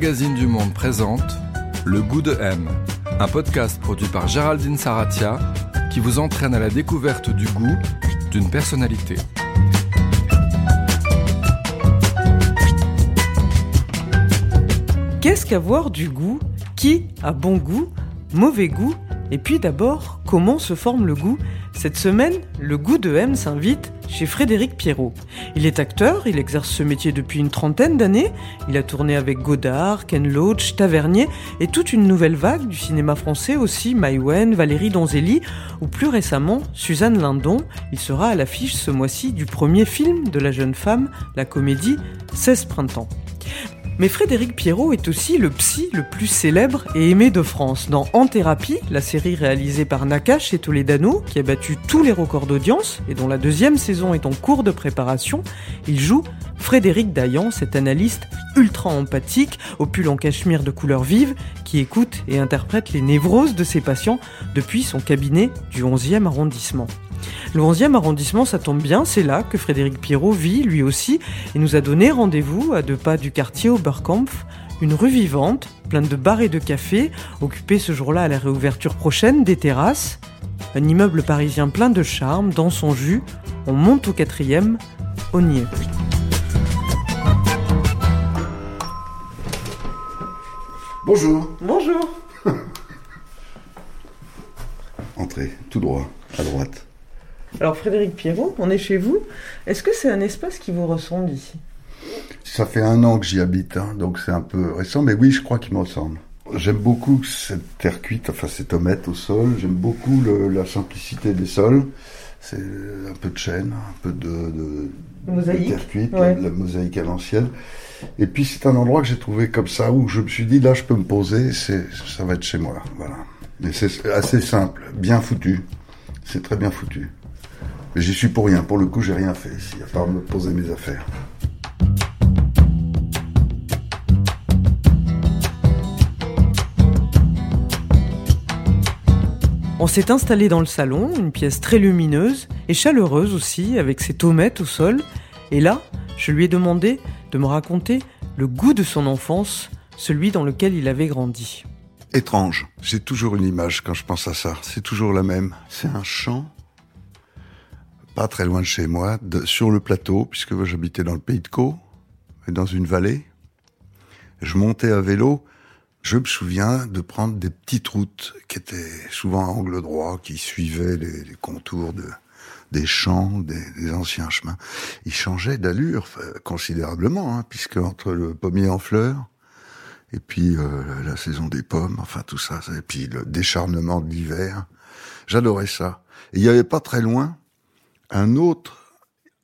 Magazine du Monde présente Le goût de M, un podcast produit par Géraldine Saratia qui vous entraîne à la découverte du goût d'une personnalité. Qu'est-ce qu'avoir du goût? Qui a bon goût Mauvais goût? Et puis d'abord, comment se forme le goût? Cette semaine, le goût de M s'invite chez Frédéric Pierrot. Il est acteur, il exerce ce métier depuis une trentaine d'années. Il a tourné avec Godard, Ken Loach, Tavernier et toute une nouvelle vague du cinéma français aussi, Maïwen, Valérie Donzelli ou plus récemment Suzanne Lindon. Il sera à l'affiche ce mois-ci du premier film de la jeune femme, la comédie 16 printemps. Mais Frédéric Pierrot est aussi le psy le plus célèbre et aimé de France. Dans En Thérapie, la série réalisée par Nakash et Toledano, qui a battu tous les records d'audience et dont la deuxième saison est en cours de préparation, il joue Frédéric Dayan, cet analyste ultra empathique, au pull en cachemire de couleur vive, qui écoute et interprète les névroses de ses patients depuis son cabinet du 11e arrondissement. Le 11e arrondissement, ça tombe bien, c'est là que Frédéric Pierrot vit lui aussi et nous a donné rendez-vous à deux pas du quartier Oberkampf, une rue vivante, pleine de bars et de cafés, occupée ce jour-là à la réouverture prochaine des terrasses. Un immeuble parisien plein de charme, dans son jus, on monte au quatrième, on y est. Bonjour. Bonjour. Entrez, tout droit, à droite. Alors Frédéric Pierrot, on est chez vous. Est-ce que c'est un espace qui vous ressemble ici? Ça fait un an que j'y habite, hein, donc c'est un peu récent, mais oui, je crois qu'il me ressemble. J'aime beaucoup cette terre cuite, enfin ces tomates au sol. J'aime beaucoup le- la simplicité des sols. C'est un peu de chêne, un peu de, de- de Mosaïque, terre cuite, ouais. la, la mosaïque à l'ancienne. Et puis c'est un endroit que j'ai trouvé comme ça où je me suis dit là je peux me poser, c'est ça va être chez moi, voilà. Mais c'est assez simple, bien foutu. C'est très bien foutu. J'y suis pour rien. Pour le coup, j'ai rien fait ici, à part me poser mes affaires. On s'est installé dans le salon, une pièce très lumineuse et chaleureuse aussi, avec ses tomates au sol. Et là, je lui ai demandé de me raconter le goût de son enfance, celui dans lequel il avait grandi. Étrange. J'ai toujours une image quand je pense à ça. C'est toujours la même. C'est un champ, pas très loin de chez moi, sur le plateau, puisque j'habitais dans le pays de Caux, et dans une vallée. Je montais à vélo. Je me souviens de prendre des petites routes qui étaient souvent à angle droit, qui suivaient les, contours de, des champs, des, anciens chemins. Ils changeaient d'allure considérablement, hein, puisque entre le pommier en fleurs, et puis euh, la saison des pommes, enfin tout ça, et puis le décharnement de l'hiver. J'adorais ça. Et il n'y avait pas très loin un autre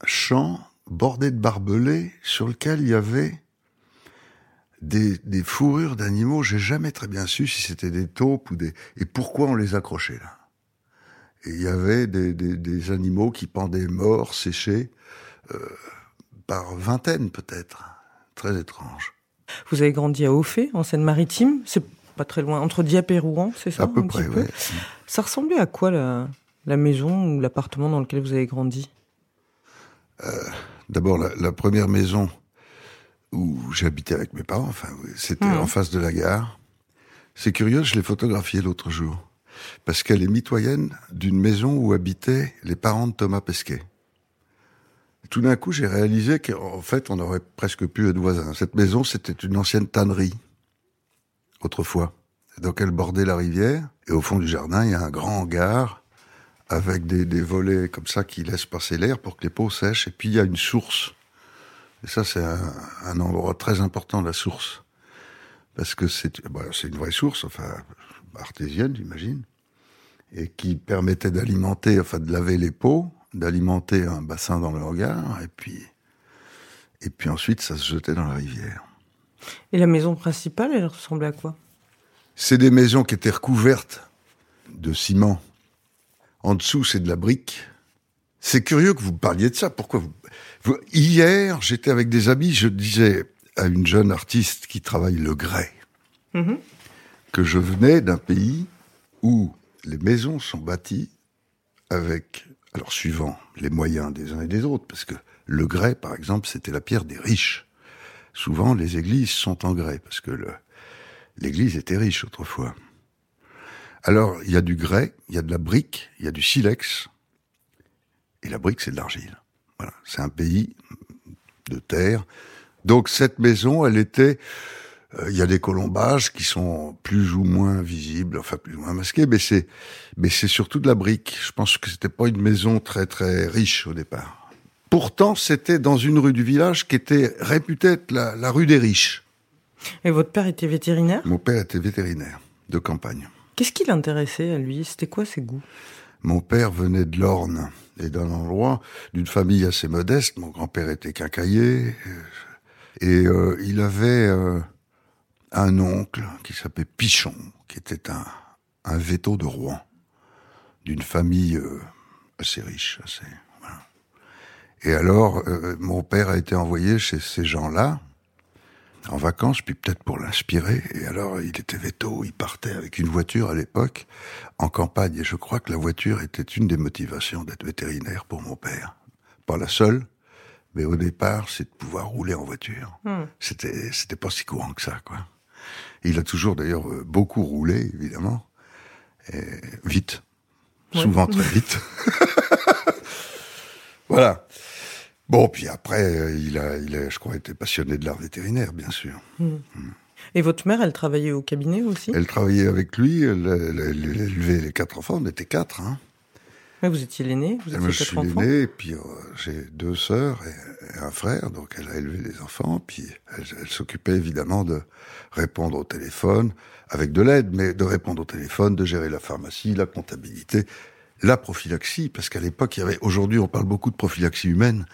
champ bordé de barbelés sur lequel il y avait des, des fourrures d'animaux. J'ai jamais très bien su si c'était des taupes ou des et pourquoi on les accrochait là. Et il y avait des, des, des animaux qui pendaient morts, séchés, euh, par vingtaines peut-être. Très étrange. Vous avez grandi à Auffay, en Seine-Maritime. C'est pas très loin, entre Dieppe et Rouen, c'est ça à peu près, ouais. Ça ressemblait à quoi la, la maison ou l'appartement dans lequel vous avez grandi? D'abord, la, la première maison où j'habitais avec mes parents, enfin, c'était Mhm. en face de la gare. C'est curieux, je l'ai photographiée l'autre jour. Parce qu'elle est mitoyenne d'une maison où habitaient les parents de Thomas Pesquet. Tout d'un coup, j'ai réalisé qu'en fait, on aurait presque pu être voisins. Cette maison, c'était une ancienne tannerie, autrefois. Donc, elle bordait la rivière, et au fond du jardin, il y a un grand hangar avec des, des volets comme ça qui laissent passer l'air pour que les peaux sèchent. Et puis il y a une source. Et ça, c'est un, un endroit très important, la source. Parce que c'est bah, une vraie source, enfin, artésienne, j'imagine, et qui permettait d'alimenter, enfin, de laver les peaux, d'alimenter un bassin dans le hangar, et puis, et puis ensuite, ça se jetait dans la rivière. Et la maison principale, elle ressemblait à quoi? C'est des maisons qui étaient recouvertes de ciment. En dessous, c'est de la brique. C'est curieux que vous parliez de ça. Pourquoi vous, vous- Hier, j'étais avec des amis, je disais à une jeune artiste qui travaille le grès Mhm. que je venais d'un pays où les maisons sont bâties avec, alors suivant les moyens des uns et des autres, parce que le grès, par exemple, c'était la pierre des riches. souvent les églises sont en grès, parce que l'église était riche autrefois. Alors, il y a du grès, il y a de la brique, il y a du silex, et la brique, c'est de l'argile. Voilà, c'est un pays de terre. Donc cette maison, elle était euh, il y a des colombages qui sont plus ou moins visibles, enfin plus ou moins masqués, mais c'est mais c'est surtout de la brique. Je pense que c'était pas une maison très très riche au départ. Pourtant, c'était dans une rue du village qui était réputée être la, la rue des riches. Et votre père était vétérinaire? Mon père était vétérinaire de campagne. Qu'est-ce qui l'intéressait à lui? C'était quoi ses goûts? Mon père venait de l'Orne et d'un endroit d'une famille assez modeste. Mon grand-père était quincailler et euh, il avait euh, un oncle qui s'appelait Pichon, qui était un, un veto de Rouen, d'une famille euh, assez riche, assez. Et alors, euh, mon père a été envoyé chez ces gens-là en vacances, puis peut-être pour l'inspirer. Et alors, il était veto, il partait avec une voiture à l'époque en campagne. Et je crois que la voiture était une des motivations d'être vétérinaire pour mon père. Pas la seule, mais au départ, c'est de pouvoir rouler en voiture. Hmm. C'était, c'était pas si courant que ça, quoi. Il a toujours d'ailleurs euh, beaucoup roulé, évidemment, et vite, Ouais. souvent très vite. voilà. Bon, puis après, euh, il a, il a, je crois, été passionné de l'art vétérinaire, bien sûr. Et votre mère, elle travaillait au cabinet aussi? Elle travaillait avec lui, elle, elle- elle élevait les quatre enfants, on était quatre, hein. Ouais, Vous étiez l'aîné Vous étiez je quatre suis enfants l'aîné, et puis euh, j'ai deux sœurs et, et un frère, donc elle a élevé les enfants, puis elle s'occupait évidemment de répondre au téléphone, avec de l'aide, mais de répondre au téléphone, de gérer la pharmacie, la comptabilité, la prophylaxie, parce qu'à l'époque, il y avait, aujourd'hui on parle beaucoup de prophylaxie humaine,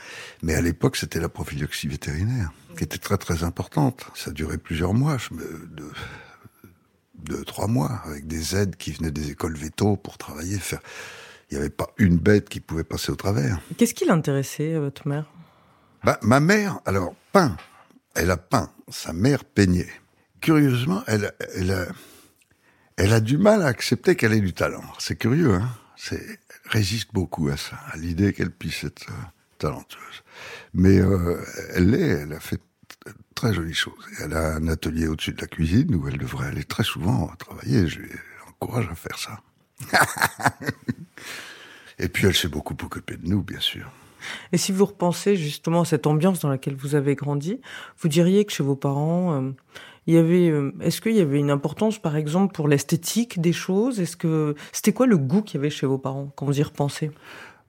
mais à l'époque c'était la prophylaxie vétérinaire, qui était très très importante. Ça durait plusieurs mois, je me, de, de trois mois, avec des aides qui venaient des écoles véto pour travailler, faire. Il n'y avait pas une bête qui pouvait passer au travers. Qu'est-ce qui l'intéressait, à votre mère? Bah, ma mère, alors, peint. Elle a peint. Sa mère peignait. Curieusement, elle, elle, a, elle a du mal à accepter qu'elle ait du talent. C'est curieux, hein résiste beaucoup à ça, à l'idée qu'elle puisse être euh, talentueuse. Mais euh, elle l'est, elle a fait très jolies choses. Elle a un atelier au-dessus de la cuisine où elle devrait aller très souvent travailler. Je lui encourage à faire ça. Et puis elle s'est beaucoup occupée de nous, bien sûr. Et si vous repensez justement à cette ambiance dans laquelle vous avez grandi, vous diriez que chez vos parents, euh, il y avait, euh, est-ce qu'il y avait une importance, par exemple, pour l'esthétique des choses? Est-ce que c'était quoi le goût qu'il y avait chez vos parents quand vous y repensez?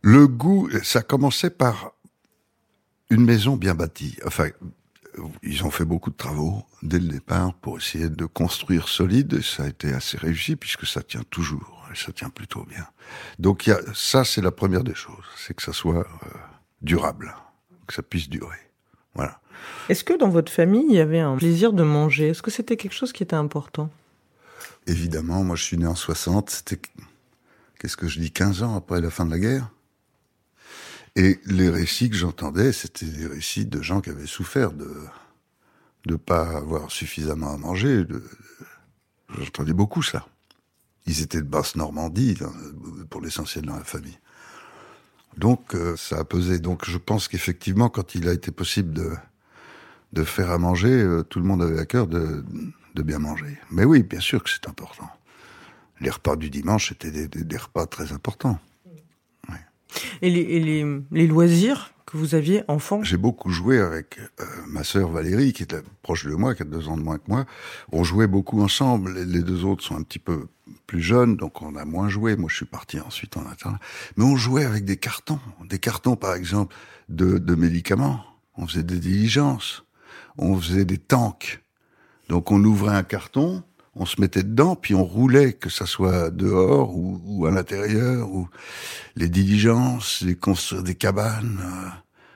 Le goût, ça commençait par une maison bien bâtie. Enfin, ils ont fait beaucoup de travaux dès le départ pour essayer de construire solide. Et ça a été assez réussi puisque ça tient toujours. Ça tient plutôt bien. Donc ça, c'est la première des choses. C'est que ça soit euh, durable. Que ça puisse durer. Voilà. Est-ce que dans votre famille, il y avait un plaisir de manger? Est-ce que c'était quelque chose qui était important? Évidemment, moi je suis né en 60. C'était, qu'est-ce que je dis, 15 ans après la fin de la guerre. Et les récits que j'entendais, c'était des récits de gens qui avaient souffert de de pas avoir suffisamment à manger. J'entendais beaucoup ça. Ils étaient de basse Normandie, pour l'essentiel dans la famille. Donc euh, ça a pesé. Donc je pense qu'effectivement, quand il a été possible de de faire à manger, euh, tout le monde avait à cœur de de bien manger. Mais oui, bien sûr que c'est important. Les repas du dimanche étaient des, des- des repas très importants. Et, les, et les, les loisirs que vous aviez enfant? J'ai beaucoup joué avec euh, ma sœur Valérie, qui était proche de moi, qui a deux ans de moins que moi. On jouait beaucoup ensemble. Les, les deux autres sont un petit peu plus jeunes, donc on a moins joué. Moi, je suis parti ensuite en internat. Mais on jouait avec des cartons. Des cartons, par exemple, de, de médicaments. On faisait des diligences. On faisait des tanks. Donc on ouvrait un carton, on se mettait dedans, puis on roulait, que ça soit dehors ou, ou à l'intérieur, ou les diligences, les construire des cabanes. euh,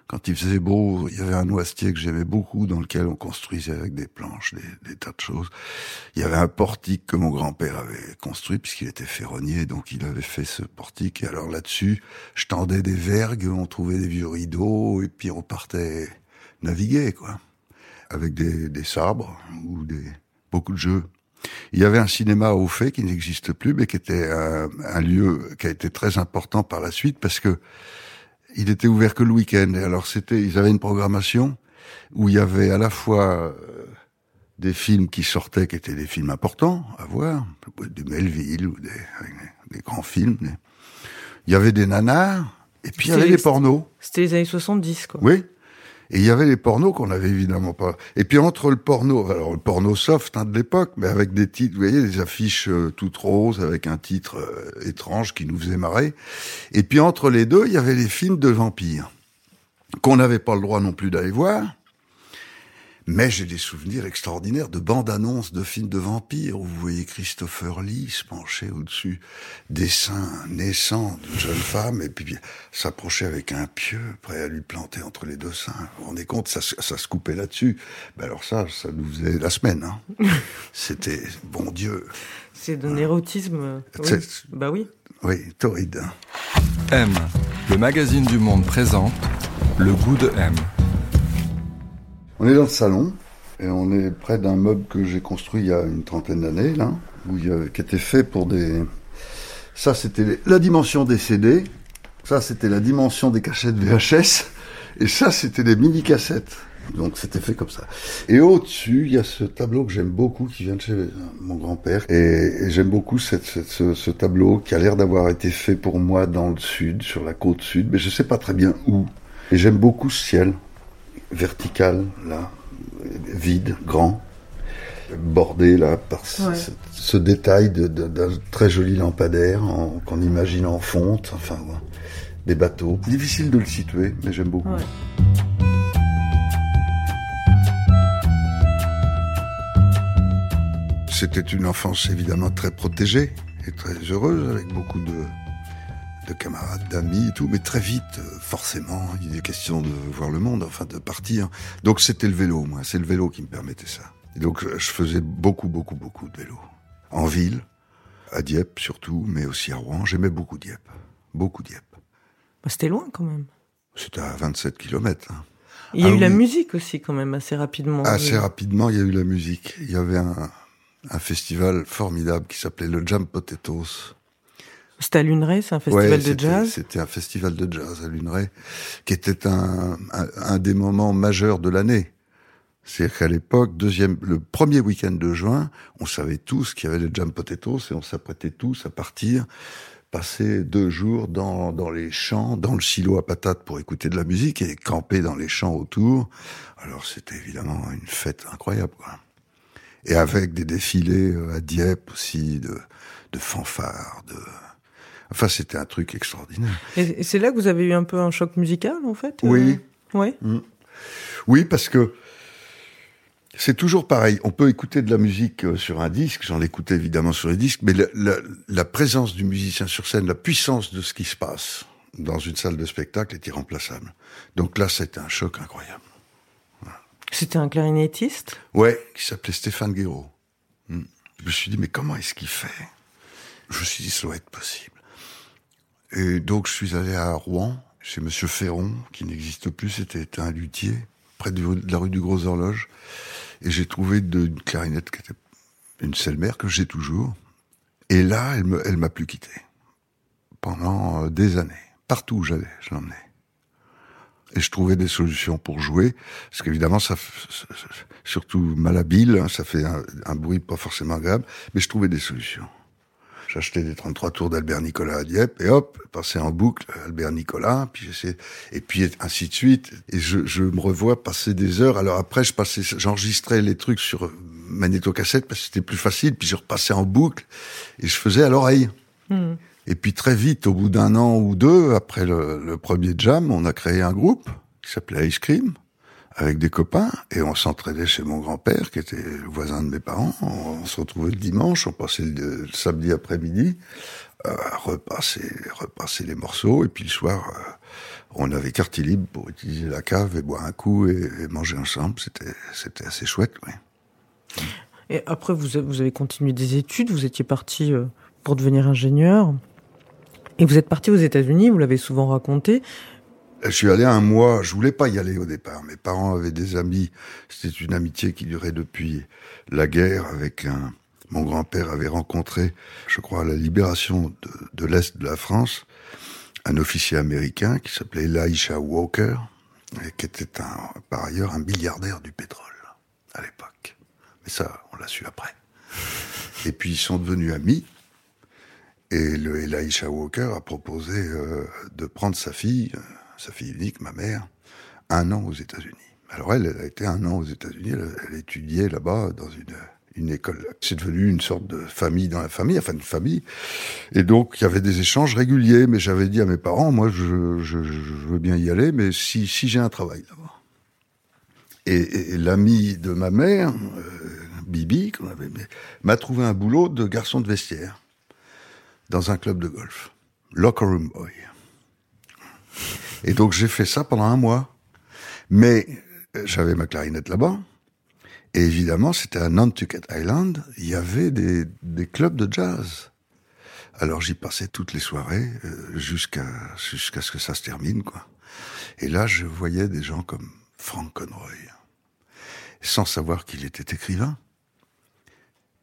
quand il faisait beau, il y avait un noisetier que j'aimais beaucoup, dans lequel on construisait avec des planches, des, des tas de choses. Il y avait un portique que mon grand-père avait construit, puisqu'il était ferronnier, donc il avait fait ce portique. Et alors là-dessus, je tendais des vergues, on trouvait des vieux rideaux, et puis on partait naviguer, quoi avec des, des sabres ou des beaucoup de jeux. Il y avait un cinéma au fait qui n'existe plus, mais qui était un, un lieu qui a été très important par la suite parce que il était ouvert que le week-end. Et alors c'était, ils avaient une programmation où il y avait à la fois euh, des films qui sortaient, qui étaient des films importants à voir, des Melville ou des, des grands films. Il y avait des nanars, et puis il y avait les pornos. C'était les années 70, quoi. Oui. Et il y avait les pornos qu'on n'avait évidemment pas. Et puis entre le porno, alors le porno soft hein, de l'époque, mais avec des titres, vous voyez, des affiches euh, toutes roses avec un titre euh, étrange qui nous faisait marrer. Et puis entre les deux, il y avait les films de vampires qu'on n'avait pas le droit non plus d'aller voir. Mais j'ai des souvenirs extraordinaires de bandes-annonces de films de vampires où vous voyez Christopher Lee se pencher au-dessus des seins naissants d'une jeune femme et puis s'approcher avec un pieu prêt à lui planter entre les deux seins. Vous vous rendez compte, ça, ça se coupait là-dessus. Ben alors ça, ça nous faisait la semaine. Hein. C'était, bon Dieu. C'est d'un érotisme. Oui. Bah oui. Oui, torride. M, le magazine du monde présente le goût de M. On est dans le salon et on est près d'un meuble que j'ai construit il y a une trentaine d'années, là, qui était fait pour des. Ça, c'était la dimension des CD. Ça, c'était la dimension des cachettes VHS. Et ça, c'était des mini-cassettes. Donc c'était fait comme ça. Et au-dessus, il y a ce tableau que j'aime beaucoup, qui vient de chez mon grand-père. Et, j'aime beaucoup cette, ce, ce, tableau qui a l'air d'avoir été fait pour moi dans le sud, sur la côte sud, mais je sais pas très bien où. Et j'aime beaucoup ce ciel vertical, là, vide, grand, bordé là par ce, détail d'un très joli lampadaire qu'on imagine en fonte, enfin des bateaux. Difficile de le situer, mais j'aime beaucoup. C'était une enfance évidemment très protégée et très heureuse, avec beaucoup de, de camarades, d'amis et tout, mais très vite, euh, forcément, il est question de voir le monde, enfin de partir. Donc c'était le vélo, moi, c'est le vélo qui me permettait ça. Et donc je faisais beaucoup, beaucoup, beaucoup de vélo. En ville, à Dieppe surtout, mais aussi à Rouen. J'aimais beaucoup Dieppe, beaucoup Dieppe. Bah, c'était loin quand même. C'était à 27 km. Hein. Il y a ah eu la musique aussi quand même assez rapidement. Assez rapidement, il y a eu la musique. Il y avait un, un festival formidable qui s'appelait le Jam Potatoes c'était à Luneray, c'est un festival de jazz C'était un festival de jazz à Luneray, qui était un, un, des moments majeurs de l'année. C'est-à-dire qu'à l'époque, deuxième, le premier week-end de juin, on savait tous qu'il y avait le Jam Potatoes et on s'apprêtait tous à partir, passer deux jours dans, dans les champs, dans le silo à patates pour écouter de la musique et camper dans les champs autour. Alors c'était évidemment une fête incroyable, quoi. Et avec des défilés euh, à Dieppe aussi de, de fanfares, de, Enfin, c'était un truc extraordinaire. Et c'est là que vous avez eu un peu un choc musical, en fait Oui. Euh, oui. Mm. Oui, parce que c'est toujours pareil. On peut écouter de la musique euh, sur un disque, j'en écoutais évidemment sur les disques, mais la, présence du musicien sur scène, la puissance de ce qui se passe dans une salle de spectacle est irremplaçable. Donc là, c'était un choc incroyable. C'était un clarinettiste? Ouais, qui s'appelait Stéphane Guéraud. Mm. Je me suis dit, mais comment est-ce qu'il fait? Je me suis dit, ça doit être possible. Et donc je suis allé à Rouen, chez Monsieur Ferron, qui n'existe plus, c'était un luthier, près de la rue du Gros Horloge. Et j'ai trouvé une clarinette qui était une selle-mère que j'ai toujours. Et là, elle m'a plus quitté. Pendant euh, des années. Partout où j'allais, je l'emmenais. Et je trouvais des solutions pour jouer. Parce qu'évidemment, ça, surtout malhabile, hein, ça fait un bruit pas forcément agréable. Mais je trouvais des solutions. J'achetais des 33 tours d'Albert Nicolas à Dieppe, et hop, passais en boucle Albert Nicolas, puis et puis ainsi de suite. Et je, je me revois passer des heures. Alors après, je passais, j'enregistrais les trucs sur magnétocassette parce que c'était plus facile, puis je repassais en boucle, et je faisais à l'oreille. Hmm. Et puis très vite, au bout d'un an ou deux, après le, le premier jam, on a créé un groupe qui s'appelait Ice Cream avec des copains et on s'entraînait chez mon grand-père qui était voisin de mes parents. On, se retrouvait le dimanche, on passait le, samedi après-midi à euh, repasser, repasser les morceaux et puis le soir euh, on avait carte libre pour utiliser la cave et boire un coup et, manger ensemble. C'était assez chouette, oui. Et après vous vous avez continué des études, vous étiez parti euh, pour devenir ingénieur. Et vous êtes parti aux États-Unis, vous l'avez souvent raconté. Je suis allé un mois, je voulais pas y aller au départ. Mes parents avaient des amis, c'était une amitié qui durait depuis la guerre avec un, mon grand-père avait rencontré, je crois, à la libération de, de l'Est de la France, un officier américain qui s'appelait Elisha Walker. et qui était un, par ailleurs un milliardaire du pétrole à l'époque. Mais ça, on l'a su après. Et puis ils sont devenus amis. Et le Elisha Walker a proposé euh, de prendre sa fille, euh, sa fille unique, ma mère, un an aux États-Unis. Alors elle, elle a été un an aux États-Unis, elle, étudiait là-bas dans une une école. C'est devenu une sorte de famille dans la famille, enfin une famille. Et donc il y avait des échanges réguliers, mais j'avais dit à mes parents, moi je, veux bien y aller, mais si, j'ai un travail là-bas. Et, l'ami de ma mère, euh, Bibi, m'a trouvé un boulot de garçon de vestiaire dans un club de golf, locker room boy. Et donc j'ai fait ça pendant un mois, mais euh, j'avais ma clarinette là-bas. Et évidemment, c'était à Nantucket Island, il y avait des, clubs de jazz. Alors j'y passais toutes les soirées euh, jusqu'à jusqu'à ce que ça se termine, quoi. Et là, je voyais des gens comme Frank Conroy, sans savoir qu'il était écrivain,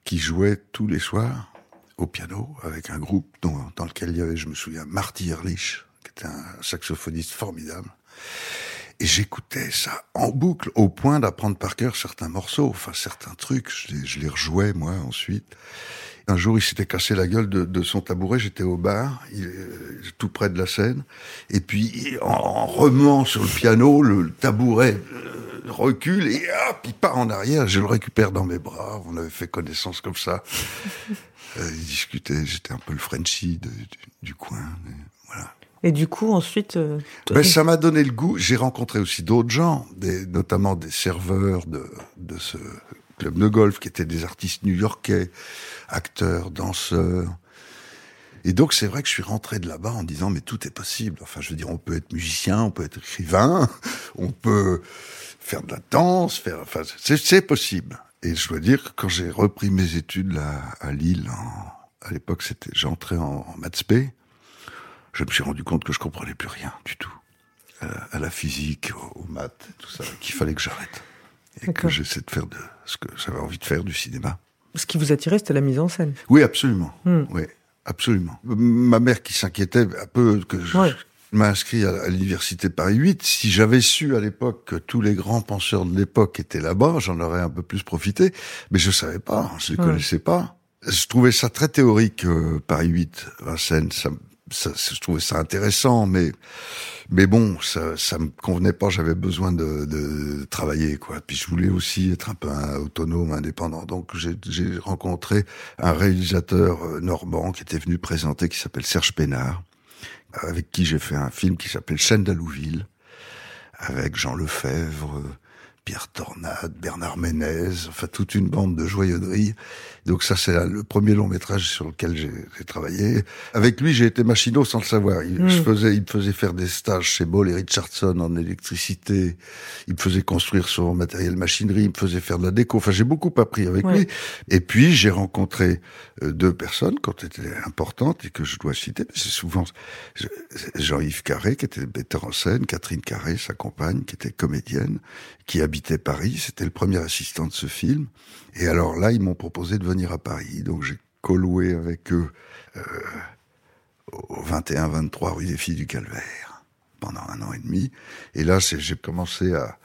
qui jouait tous les soirs au piano avec un groupe dont, dans lequel il y avait, je me souviens, Marty Ehrlich, était un saxophoniste formidable. Et j'écoutais ça en boucle, au point d'apprendre par cœur certains morceaux, enfin certains trucs. Je les, rejouais, moi, ensuite. Un jour, il s'était cassé la gueule de, son tabouret. J'étais au bar, il, tout près de la scène. Et puis, en, remuant sur le piano, le, tabouret euh, recule et hop, il part en arrière. Je le récupère dans mes bras. On avait fait connaissance comme ça. Euh, il discutait. J'étais un peu le Frenchie du, du, coin. Voilà. Et du coup, ensuite... Euh, ben, ça m'a donné le goût. J'ai rencontré aussi d'autres gens, des, notamment des serveurs de, de ce club de golf, qui étaient des artistes new-yorkais, acteurs, danseurs. Et donc, c'est vrai que je suis rentré de là-bas en disant, mais tout est possible. Enfin, je veux dire, on peut être musicien, on peut être écrivain, on peut faire de la danse, faire, enfin, c'est possible. Et je dois dire que quand j'ai repris mes études là, à Lille, en, à l'époque, c'était, j'entrais en, en maths P, je me suis rendu compte que je comprenais plus rien du tout à la, à la physique, aux, maths, tout ça, qu'il fallait que j'arrête et que j'essaie de faire de ce que j'avais envie de faire du cinéma. Ce qui vous attirait, c'était la mise en scène. Oui, absolument. Hmm. Oui, absolument. Ma mère qui s'inquiétait un peu que je ouais. m'inscris à, à l'université Paris 8, si j'avais su à l'époque que tous les grands penseurs de l'époque étaient là-bas, j'en aurais un peu plus profité. Mais je savais pas, je les ouais. connaissais pas. Je trouvais ça très théorique, euh, Paris 8, Vincennes. Ça, ça, je trouvais ça intéressant, mais mais bon, ça, ça me convenait pas. J'avais besoin de, de, travailler, quoi. Puis je voulais aussi être un peu un autonome, indépendant. Donc j'ai rencontré un réalisateur euh, normand qui était venu présenter, qui s'appelle Serge Pénard, avec qui j'ai fait un film qui s'appelle Chaîne d'Alouville, avec Jean Lefebvre, Pierre Tornade, Bernard Ménez, enfin toute une bande de joyeunerie. Donc ça, c'est le premier long métrage sur lequel j'ai travaillé. Avec lui, j'ai été machinot sans le savoir. Il, mmh. je faisais, il me faisait faire des stages chez Ball et Richardson en électricité. Il me faisait construire son matériel machinerie. Il me faisait faire de la déco. Enfin, j'ai beaucoup appris avec ouais. lui. Et puis, j'ai rencontré euh, deux personnes qui ont été importantes et que je dois citer. C'est souvent Jean-Yves Carré, qui était metteur en scène, Catherine Carré, sa compagne, qui était comédienne, qui Paris. C'était le premier assistant de ce film. Et alors là, ils m'ont proposé de venir à Paris. Donc j'ai colloué avec eux euh, au 21-23 rue des Filles du Calvaire pendant un an et demi. Et là, j'ai commencé à,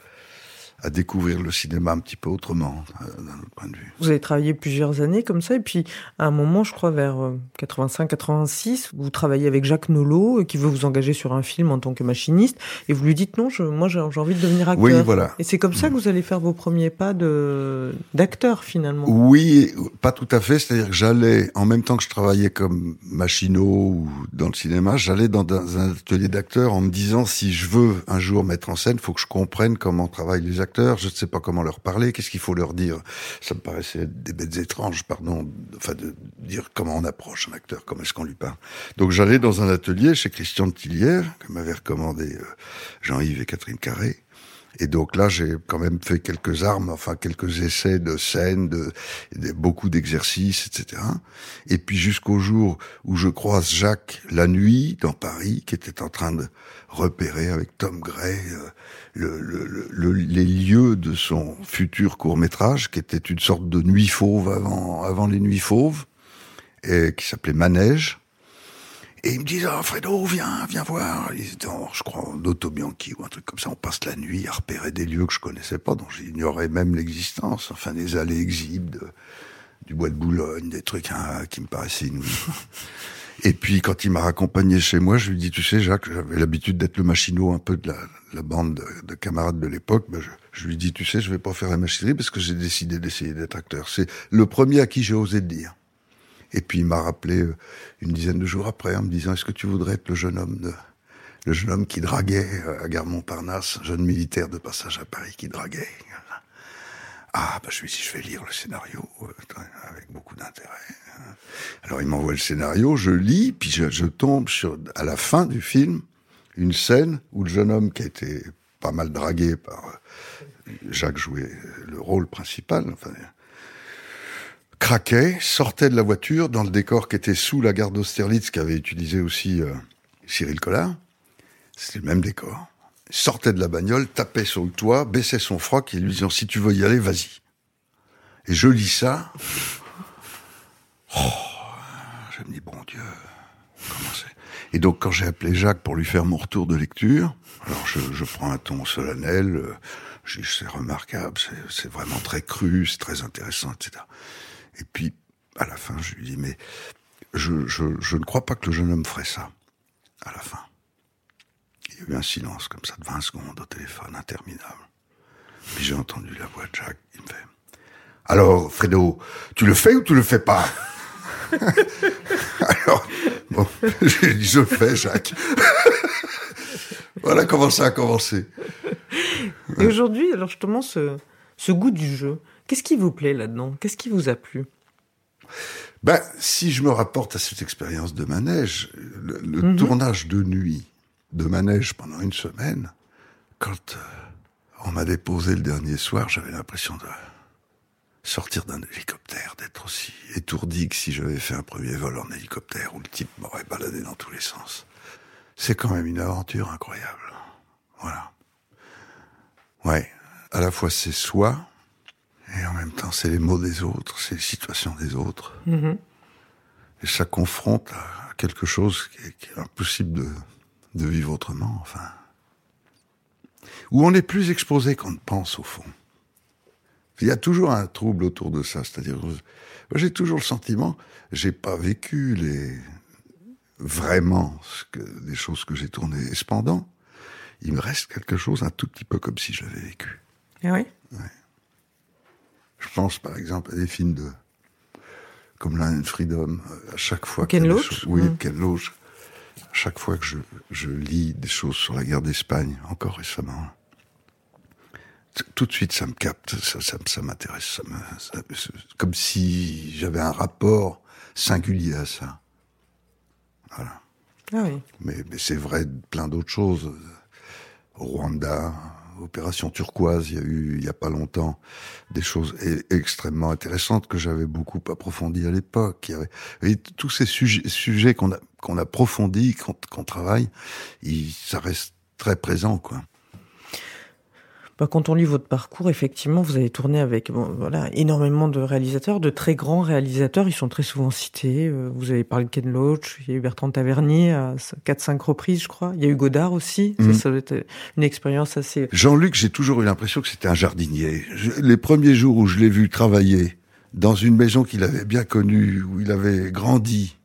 à découvrir le cinéma un petit peu autrement, euh, d'un autre point de vue. Vous avez travaillé plusieurs années comme ça, et puis à un moment, je crois vers 85-86, euh, vous travaillez avec Jacques Nolot, qui veut vous engager sur un film en tant que machiniste, et vous lui dites non, je, moi j'ai envie de devenir acteur. Oui, voilà. Et c'est comme ça que vous allez faire vos premiers pas d'acteur finalement. Oui, pas tout à fait. C'est-à-dire que j'allais, en même temps que je travaillais comme machinot ou dans le cinéma, j'allais dans, dans un atelier d'acteur en me disant si je veux un jour mettre en scène, faut que je comprenne comment travaillent les acteurs je ne sais pas comment leur parler, qu'est-ce qu'il faut leur dire? Ça me paraissait des bêtes étranges, pardon, enfin de dire comment on approche un acteur, comment est-ce qu'on lui parle. Donc j'allais dans un atelier chez Christian de Tillière, que m'avait recommandé euh, Jean-Yves et Catherine Carré. Et donc là, j'ai quand même fait quelques armes, enfin quelques essais de scènes, de, beaucoup d'exercices, etc. Et puis jusqu'au jour où je croise Jacques la nuit dans Paris, qui était en train de repérer avec Tom Gray euh, le, le, le, les lieux de son futur court métrage, qui était une sorte de nuit fauve avant, avant les nuits fauves, et qui s'appelait Manège. Et ils me disent, ah, Fredo, viens, viens voir. Ils étaient, je crois, en Autobianchi ou un truc comme ça. On passe la nuit à repérer des lieux que je connaissais pas, dont j'ignorais même l'existence. Enfin, des allées exhibes du bois de Boulogne, des trucs hein, qui me paraissaient inouïs. Et puis, quand il m'a raccompagné chez moi, je lui dis, tu sais, Jacques, j'avais l'habitude d'être le machinot un peu de la, bande de, camarades de l'époque. Ben je, je, lui dis, tu sais, je vais pas faire la machinerie parce que j'ai décidé d'essayer d'être acteur. C'est le premier à qui j'ai osé le dire. Et puis il m'a rappelé euh, une dizaine de jours après en me disant est-ce que tu voudrais être le jeune homme de le jeune homme qui draguait euh, à Gare Montparnasse, jeune militaire de passage à Paris qui draguait? Ah, bah, je lui dis, je vais lire le scénario euh, avec beaucoup d'intérêt. Alors, il m'envoie le scénario, je lis, puis je, je, tombe sur, à la fin du film, une scène où le jeune homme qui a été pas mal dragué par Jacques jouait le rôle principal, enfin, craquait, sortait de la voiture dans le décor qui était sous la gare d'Austerlitz qu'avait utilisé aussi euh, Cyril Collard. C'était le même décor. sortait de la bagnole, tapait sur le toit, baissait son froc et lui disant si tu veux y aller, vas-y. Et je lis ça. Oh, je me dis bon Dieu, comment c'est? Et donc quand j'ai appelé Jacques pour lui faire mon retour de lecture, alors je, prends un ton solennel, euh, c'est remarquable, c'est vraiment très cru, c'est très intéressant, etc. Et puis, à la fin, je lui dis, mais je, je, ne crois pas que le jeune homme ferait ça. À la fin. Il y a eu un silence comme ça de 20 secondes au téléphone, interminable. Puis j'ai entendu la voix de Jacques, il me fait, alors, Fredo, tu le fais ou tu le fais pas? Alors, bon, j'ai dit, je fais, Jacques. voilà comment ça a commencé. Et aujourd'hui, alors justement, ce, ce goût du jeu, Qu'est-ce qui vous plaît là-dedans? Qu'est-ce qui vous a plu? Ben, si je me rapporte à cette expérience de manège, le, mhm. tournage de nuit de manège pendant une semaine, quand euh, on m'a déposé le dernier soir, j'avais l'impression de sortir d'un hélicoptère, d'être aussi étourdi que si j'avais fait un premier vol en hélicoptère où le type m'aurait baladé dans tous les sens. C'est quand même une aventure incroyable. Voilà. Ouais. À la fois c'est soi, et en même temps, c'est les mots des autres, c'est les situations des autres. Mm-hmm. Et ça confronte à quelque chose qui est, impossible de, de, vivre autrement, enfin. Où on est plus exposé qu'on ne pense, au fond. Il y a toujours un trouble autour de ça, c'est-à-dire, j'ai toujours le sentiment, j'ai pas vécu les, vraiment ce que, des choses que j'ai tournées. Et cependant, il me reste quelque chose un tout petit peu comme si je l'avais vécu. Ah oui? Ouais. Pense par exemple à des films de comme Land Freedom. À chaque fois Ken Loach, oui. Ken Loach. À chaque fois que je, je lis des choses sur la guerre d'Espagne, encore récemment, tout de suite ça me capte, ça, ça, ça m'intéresse, comme si j'avais un rapport singulier à ça. Voilà. Ah oui. Mais, mais c'est vrai de plein d'autres choses. Rwanda, Opération Turquoise, il y a eu, il y a pas longtemps, des choses e-, extrêmement intéressantes que j'avais beaucoup approfondies à l'époque. Avait, tous ces sujets, qu'on qu'on approfondit, qu'on travaille, ça reste très présent, quoi. Bah, quand on lit votre parcours, effectivement, vous avez tourné avec voilà énormément de réalisateurs, de très grands réalisateurs. Ils sont très souvent cités. Euh, vous avez parlé de Ken Loach, il y a eu Bertrand Tavernier à 4-5 reprises, je crois. Il y a eu Godard aussi. Ça, mhm. ça doit être une expérience assez... Jean-Luc, j'ai toujours eu l'impression que c'était un jardinier. les premiers jours où je l'ai vu travailler dans une maison qu'il avait bien connue, où il avait grandi,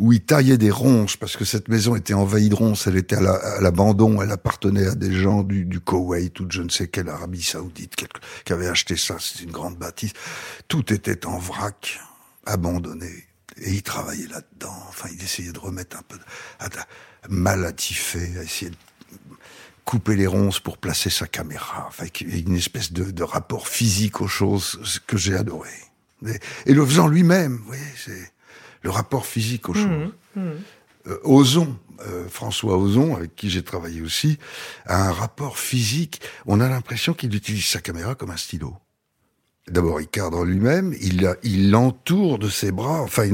où il taillait des ronces parce que cette maison était envahie de ronces, elle était à l'abandon, elle appartenait à des gens du, du Koweït ou de je ne sais quelle Arabie Saoudite qui avaient acheté ça, c'est une grande bâtisse. Tout était en vrac, abandonné. Et il travaillait là-dedans. Enfin, il essayait de remettre un peu de, mal à tiffer, à essayer de couper les ronces pour placer sa caméra. Enfin, une espèce de, rapport physique aux choses que j'ai adoré. Et, le faisant lui-même, vous voyez, c'est le rapport physique aux mmh, choses. Mmh. Euh, Ozon, euh, François Ozon, avec qui j'ai travaillé aussi, a un rapport physique. On a l'impression qu'il utilise sa caméra comme un stylo. D'abord, il cadre lui-même, il, il l'entoure de ses bras. Enfin,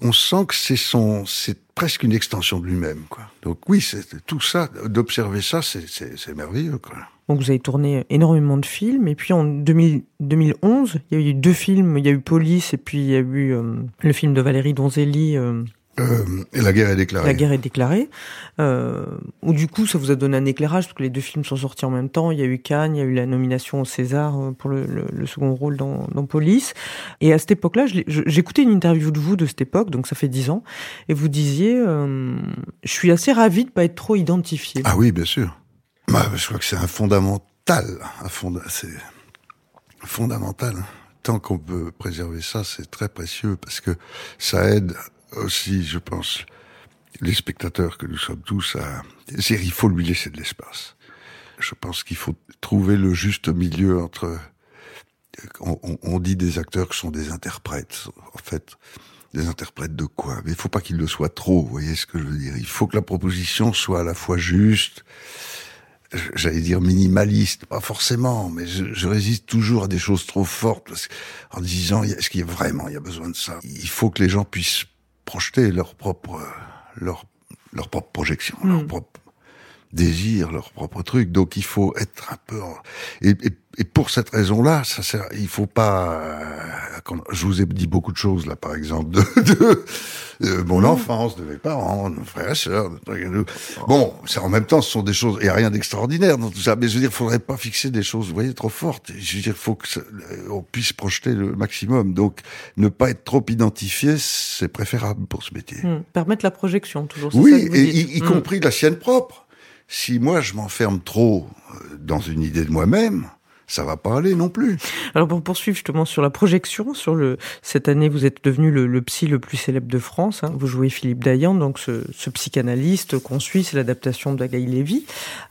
on sent que c'est son, c'est presque une extension de lui-même, quoi. Donc oui, c'est tout ça, d'observer ça, c'est merveilleux, quoi. Donc vous avez tourné énormément de films et puis en 2011, il y a eu deux films, il y a eu Police et puis il y a eu euh, le film de Valérie Donzelli, euh, Euh, et la guerre est déclarée. La guerre est déclarée. Euh, ou du coup, ça vous a donné un éclairage parce que les deux films sont sortis en même temps. Il y a eu Cannes, il y a eu la nomination au César pour le, le, second rôle dans, dans, Police. Et à cette époque-là, j'écoutais une interview de vous de cette époque, donc ça fait dix ans, et vous disiez, je suis assez ravi de pas être trop identifié. Ah oui, bien sûr. Bah, je crois que c'est un fondamental, un fond, c'est fondamental. Tant qu'on peut préserver ça, c'est très précieux parce que ça aide aussi, je pense, les spectateurs que nous sommes tous à... Il faut lui laisser de l'espace. Je pense qu'il faut trouver le juste milieu entre... On, on, dit des acteurs qui sont des interprètes. En fait, des interprètes de quoi? Mais il faut pas qu'ils le soient trop, vous voyez ce que je veux dire Il faut que la proposition soit à la fois juste, j'allais dire minimaliste, pas forcément, mais je, je, résiste toujours à des choses trop fortes, parce en disant, est-ce qu'il y a vraiment, il y a besoin de ça? Il faut que les gens puissent projeter leur propre, leur, leur propre projection, leur hmm. propre désir, leur propre truc. Donc il faut être un peu. Et, et, et pour cette raison-là, ça sert. Il faut pas. Euh, je vous ai dit beaucoup de choses là, par exemple, de, de, de mon enfance, de mes parents, de mes frères et sœurs. Bon, c'est en même temps, ce sont des choses. Il n'y a rien d'extraordinaire dans tout ça. Mais je veux dire, il faudrait pas fixer des choses, vous voyez, trop fortes. Je veux dire, il faut que on puisse projeter le maximum. Donc, ne pas être trop identifié, c'est préférable pour ce métier. Hmm. Permettre la projection, toujours. Oui, et y, y hmm. compris la sienne propre si moi je m'enferme trop euh, dans une idée de moi-même, ça va pas aller non plus. Alors pour poursuivre justement sur la projection, sur le cette année vous êtes devenu le, psy le plus célèbre de France. Hein. Vous jouez Philippe Dayan, donc ce, ce psychanalyste qu'on suit, c'est l'adaptation d'Agaï Lévy.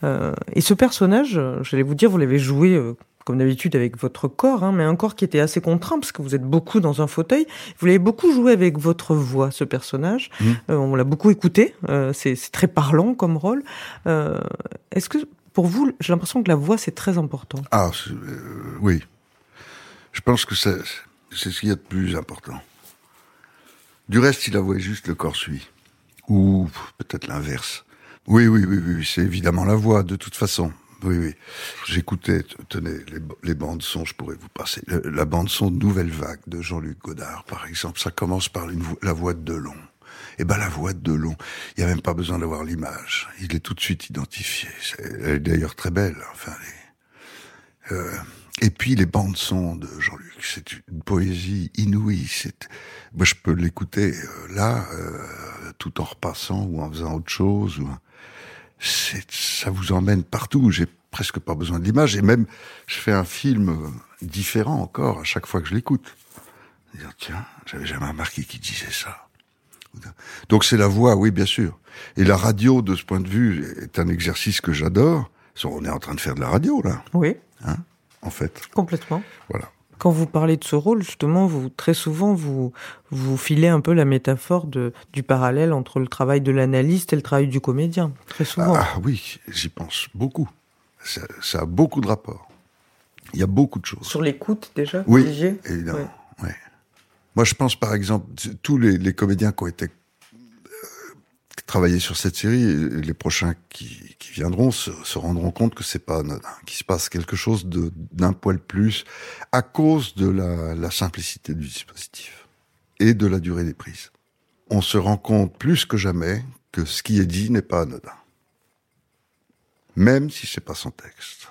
Euh, et ce personnage, j'allais vous dire, vous l'avez joué euh, comme d'habitude avec votre corps, hein, mais un corps qui était assez contraint parce que vous êtes beaucoup dans un fauteuil. Vous l'avez beaucoup joué avec votre voix, ce personnage. Mmh. Euh, on l'a beaucoup écouté. Euh, c'est très parlant comme rôle. Euh, Est-ce que pour vous, j'ai l'impression que la voix c'est très important. Ah euh, oui, je pense que c'est ce qu'il y a de plus important. Du reste, si la voix est juste, le corps suit. Ou peut-être l'inverse. Oui, oui, oui, oui, c'est évidemment la voix, de toute façon. Oui, oui. J'écoutais, tenez, les, les bandes son, je pourrais vous passer. La bande son Nouvelle Vague de Jean-Luc Godard, par exemple. Ça commence par la voix de Delon. Eh ben la voix de Delon, il n'y a même pas besoin d'avoir l'image. Il est tout de suite identifié. elle est d'ailleurs très belle. Enfin, euh, et puis les bandes son de Jean-Luc, c'est une poésie inouïe. C'est, moi je peux l'écouter euh, là, euh, tout en repassant ou en faisant autre chose. Ou ça vous emmène partout. J'ai presque pas besoin de l'image. Et même, je fais un film différent encore à chaque fois que je l'écoute. Tiens, j'avais jamais remarqué qu'il disait ça. Donc c'est la voix, oui, bien sûr. Et la radio, de ce point de vue, est un exercice que j'adore. On est en train de faire de la radio, là. Oui. Hein, en fait. Complètement. Voilà. Quand vous parlez de ce rôle, justement, vous très souvent vous vous filez un peu la métaphore de du parallèle entre le travail de l'analyste et le travail du comédien. Très souvent. Ah oui, j'y pense beaucoup. Ça, ça, a beaucoup de rapports. Il y a beaucoup de choses. Sur l'écoute déjà. Oui, évidemment. Ouais. Moi, je pense par exemple tous les, comédiens qui ont été travailler sur cette série, les prochains qui, qui viendront se, se, rendront compte que c'est pas anodin, qu'il se passe quelque chose d'un poil plus à cause de la, la simplicité du dispositif et de la durée des prises. On se rend compte plus que jamais que ce qui est dit n'est pas anodin. Même si c'est pas son texte.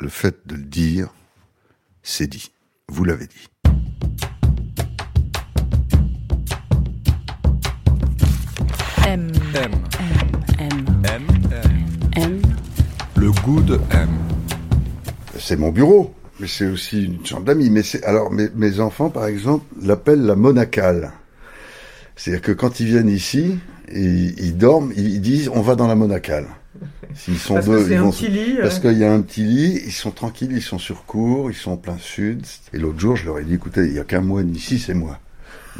Le fait de le dire, c'est dit. Vous l'avez dit. M. M. M. M. M. Le goût de M. C'est mon bureau, mais c'est aussi une chambre d'amis. Mais c'est alors mes, mes enfants, par exemple, l'appellent la monacale. C'est-à-dire que quand ils viennent ici, ils, ils dorment, ils disent on va dans la monacale. S'ils sont parce deux, ils vont lit, parce qu'il y a un petit lit, ils sont tranquilles, ils sont sur cours, ils sont en plein sud. Et l'autre jour, je leur ai dit écoutez, il y a qu'un moine ici, c'est moi.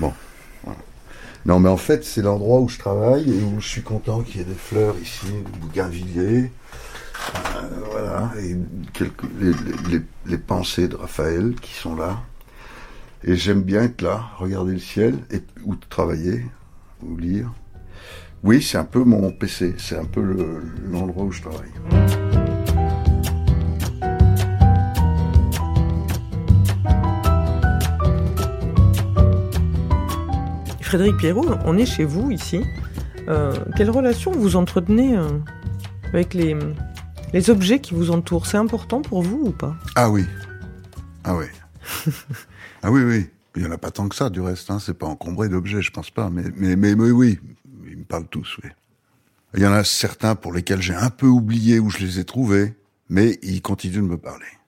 Bon, non, mais en fait, c'est l'endroit où je travaille et où je suis content qu'il y ait des fleurs ici, bougainvilliers. Euh, voilà, et les, pensées de Raphaël qui sont là. Et j'aime bien être là, regarder le ciel, et, ou travailler, ou lire. Oui, c'est un peu mon PC, c'est un peu l'endroit où je travaille. Frédéric Pierrot, on est chez vous ici. Euh, quelle relation vous entretenez euh, avec les, les objets qui vous entourent? C'est important pour vous ou pas? Ah oui. Ah oui. ah oui, oui. Il n'y en a pas tant que ça, du reste. Hein. C'est pas encombré d'objets, je pense pas. Mais, mais, mais, mais oui, ils me parlent tous, oui. Il y en a certains pour lesquels j'ai un peu oublié où je les ai trouvés, mais ils continuent de me parler.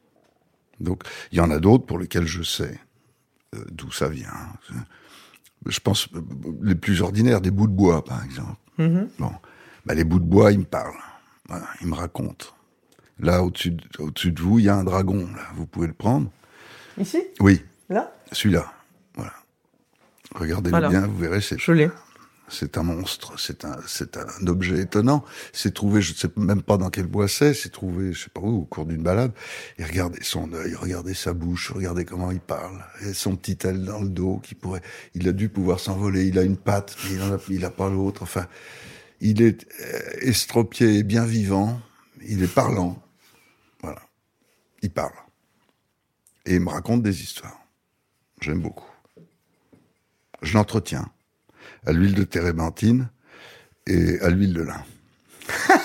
Donc, il y en a d'autres pour lesquels je sais euh, d'où ça vient. Je pense les plus ordinaires, des bouts de bois, par exemple. Mhm. Bon, bah, les bouts de bois, ils me parlent. Voilà, ils me racontent. Là, au-dessus de, de vous, il y a un dragon. Là, vous pouvez le prendre. Ici? Oui, Là? Celui-là. Voilà. Regardez-le Voilà. bien, vous verrez, c'est Je l'ai. C'est un monstre, c'est un, c'est un objet étonnant. C'est trouvé, je ne sais même pas dans quel bois c'est, c'est trouvé, je sais pas où, au cours d'une balade. Et regardez son œil, regardez sa bouche, regardez comment il parle. Et son petit aile dans le dos qui pourrait, il a dû pouvoir s'envoler. Il a une patte, mais il en a pas l'autre. Enfin, il est euh, estropié et bien vivant. Il est parlant. Voilà. Il parle. Et il me raconte des histoires. J'aime beaucoup. Je l'entretiens à l'huile de térébenthine et à l'huile de lin.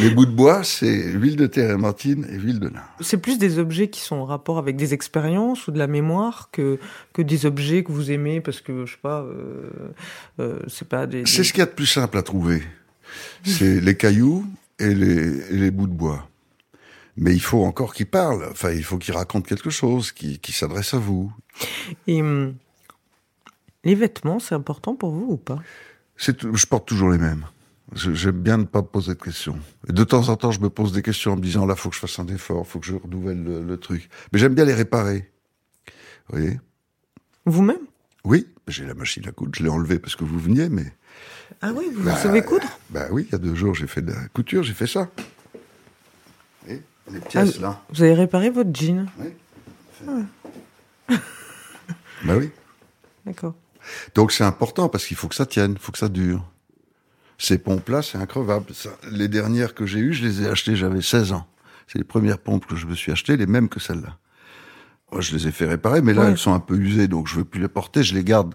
Les bouts de bois, c'est l'huile de térébenthine et l'huile de lin. C'est plus des objets qui sont en rapport avec des expériences ou de la mémoire que, que des objets que vous aimez parce que, je sais pas, euh, euh, c'est pas des... C'est ce qu'il y a de plus simple à trouver. C'est les cailloux et les, et les bouts de bois. Mais il faut encore qu'ils parlent. Enfin, il faut qu'ils racontent quelque chose, qu'ils qu'ils s'adressent à vous. Et hum, les vêtements, c'est important pour vous ou pas? Je porte toujours les mêmes. J'aime bien ne pas poser de questions. Et de temps en temps, je me pose des questions en me disant là, faut que je fasse un effort, faut que je renouvelle le, le truc. Mais j'aime bien les réparer. Vous voyez? Vous-même? Oui, j'ai la machine à coudre. Je l'ai enlevée parce que vous veniez, mais Ah oui, vous Bah, savez coudre? bah oui, il y a deux jours, j'ai fait de la couture, j'ai fait ça. Et les pièces Ah, là. Vous avez réparé votre jean? Oui. bah oui. D'accord. Donc c'est important parce qu'il faut que ça tienne, il faut que ça dure. Ces pompes-là, c'est increvable. Ça, les dernières que j'ai eues, je les ai achetées, j'avais 16 ans. C'est les premières pompes que je me suis achetées, les mêmes que celles-là. Moi, je les ai fait réparer, mais là, Ouais. elles sont un peu usées, donc je veux plus les porter, je les garde.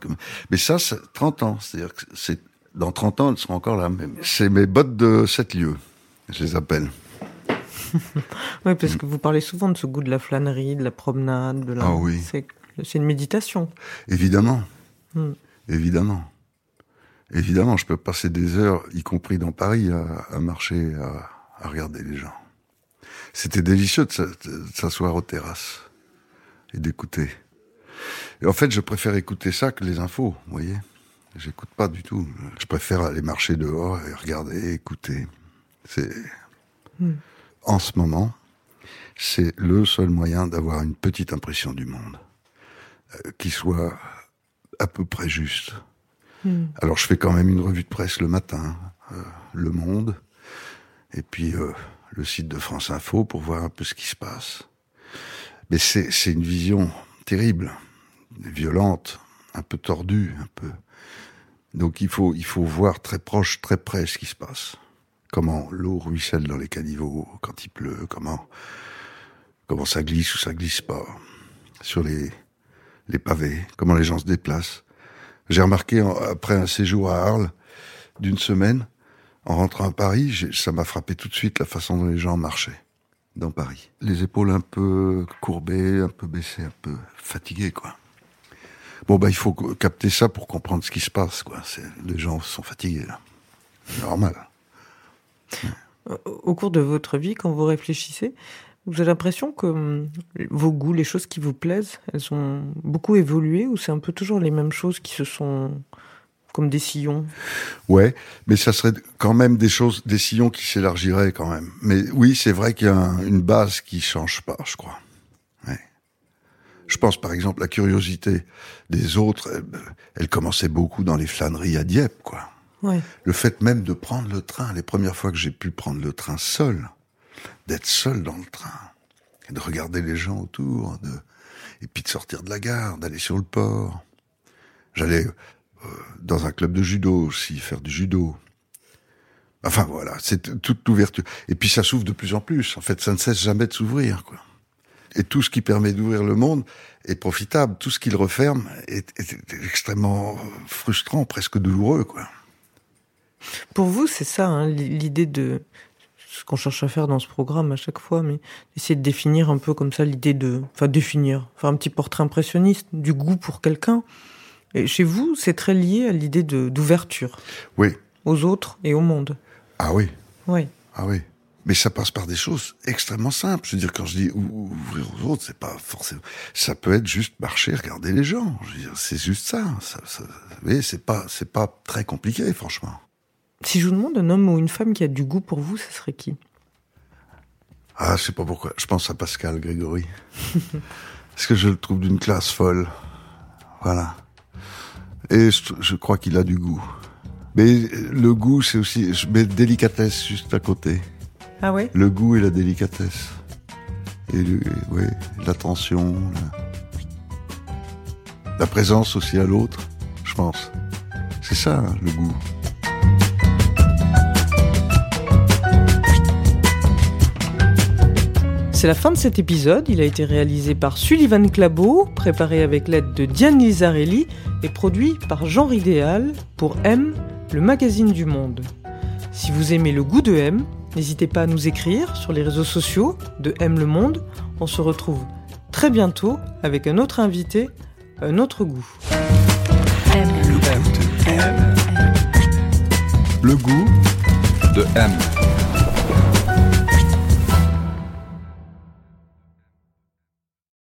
Mais ça, c'est 30 ans. C'est-à-dire que c'est, dans 30 ans, elles seront encore là. C'est mes bottes de 7 lieux, je les appelle. Oui, parce que vous parlez souvent de ce goût de la flânerie, de la promenade, de la... Ah oui. C'est une méditation. Évidemment. Hmm. Évidemment. Évidemment, je peux passer des heures, y compris dans Paris, à, marcher, à, regarder les gens. C'était délicieux de s'a- de s'asseoir aux terrasses et d'écouter. Et en fait, je préfère écouter ça que les infos, vous voyez. J'écoute pas du tout. Je préfère aller marcher dehors et regarder, écouter. C'est, en ce moment, c'est le seul moyen d'avoir une petite impression du monde euh, qui soit à peu près juste. Hmm. Alors je fais quand même une revue de presse le matin, euh, Le Monde, et puis euh, le site de France Info pour voir un peu ce qui se passe. Mais c'est c'est une vision terrible, violente, un peu tordue, un peu. Donc il faut il faut voir très proche, très près ce qui se passe. Comment l'eau ruisselle dans les caniveaux quand il pleut, comment comment ça glisse ou ça glisse pas sur les les pavés, comment les gens se déplacent. J'ai remarqué après un séjour à Arles d'une semaine, en rentrant à Paris, ça m'a frappé tout de suite la façon dont les gens marchaient dans Paris. Les épaules un peu courbées, un peu baissées, un peu fatiguées, quoi. Bon, bah, il faut capter ça pour comprendre ce qui se passe, Les gens sont fatigués, là. Normal. Au cours de votre vie, quand vous réfléchissez, vous avez l'impression que hum, vos goûts, les choses qui vous plaisent, elles ont beaucoup évolué ou c'est un peu toujours les mêmes choses qui se sont comme des sillons? Ouais, mais ça serait quand même des choses, des sillons qui s'élargiraient quand même. Mais oui, c'est vrai qu'il y a un- une base qui change pas, je crois. Ouais. Je pense par exemple la curiosité des autres, elle, elle commençait beaucoup dans les flâneries à Dieppe, quoi. Ouais. Le fait même de prendre le train, les premières fois que j'ai pu prendre le train seul, d'être seul dans le train, et de regarder les gens autour, de, et puis de sortir de la gare, d'aller sur le port. J'allais euh, dans un club de judo aussi, faire du judo. Enfin voilà, c'est toute l'ouverture. Et puis ça s'ouvre de plus en plus. En fait, ça ne cesse jamais de s'ouvrir. Et tout ce qui permet d'ouvrir le monde est profitable. Tout ce qu'il referme est, extrêmement frustrant, presque douloureux, quoi. Pour vous, c'est ça, hein, l'idée de ce qu'on cherche à faire dans ce programme à chaque fois, mais essayer de définir un peu comme ça l'idée de, enfin définir, faire un petit portrait impressionniste du goût pour quelqu'un. Et chez vous, c'est très lié à l'idée d'ouverture Oui. aux autres et au monde. Ah oui. Oui. Ah oui. Mais ça passe par des choses extrêmement simples. Je veux dire, quand je dis ou- ouvrir aux autres, c'est pas forcément. Ça peut être juste marcher, regarder les gens. Je veux dire, c'est juste ça. ça, ça vous voyez, c'est pas, c'est pas très compliqué, franchement. Si je vous demande un homme ou une femme qui a du goût pour vous, ce serait qui? Ah, je sais pas pourquoi. Je pense à Pascal Grégory. Parce que je le trouve d'une classe folle. Voilà. Et je, je crois qu'il a du goût. Mais le goût, c'est aussi. Je mets délicatesse juste à côté. Ah ouais? Le goût et la délicatesse. Et oui, l'attention. La, la présence aussi à l'autre, je pense. C'est ça, hein, le goût. C'est la fin de cet épisode. Il a été réalisé par Sullivan Clabot, préparé avec l'aide de Diane Lizarelli et produit par Jean Ridéal pour M, le magazine du monde. Si vous aimez le goût de M, n'hésitez pas à nous écrire sur les réseaux sociaux de M le monde. On se retrouve très bientôt avec un autre invité, un autre goût. Le goût de M.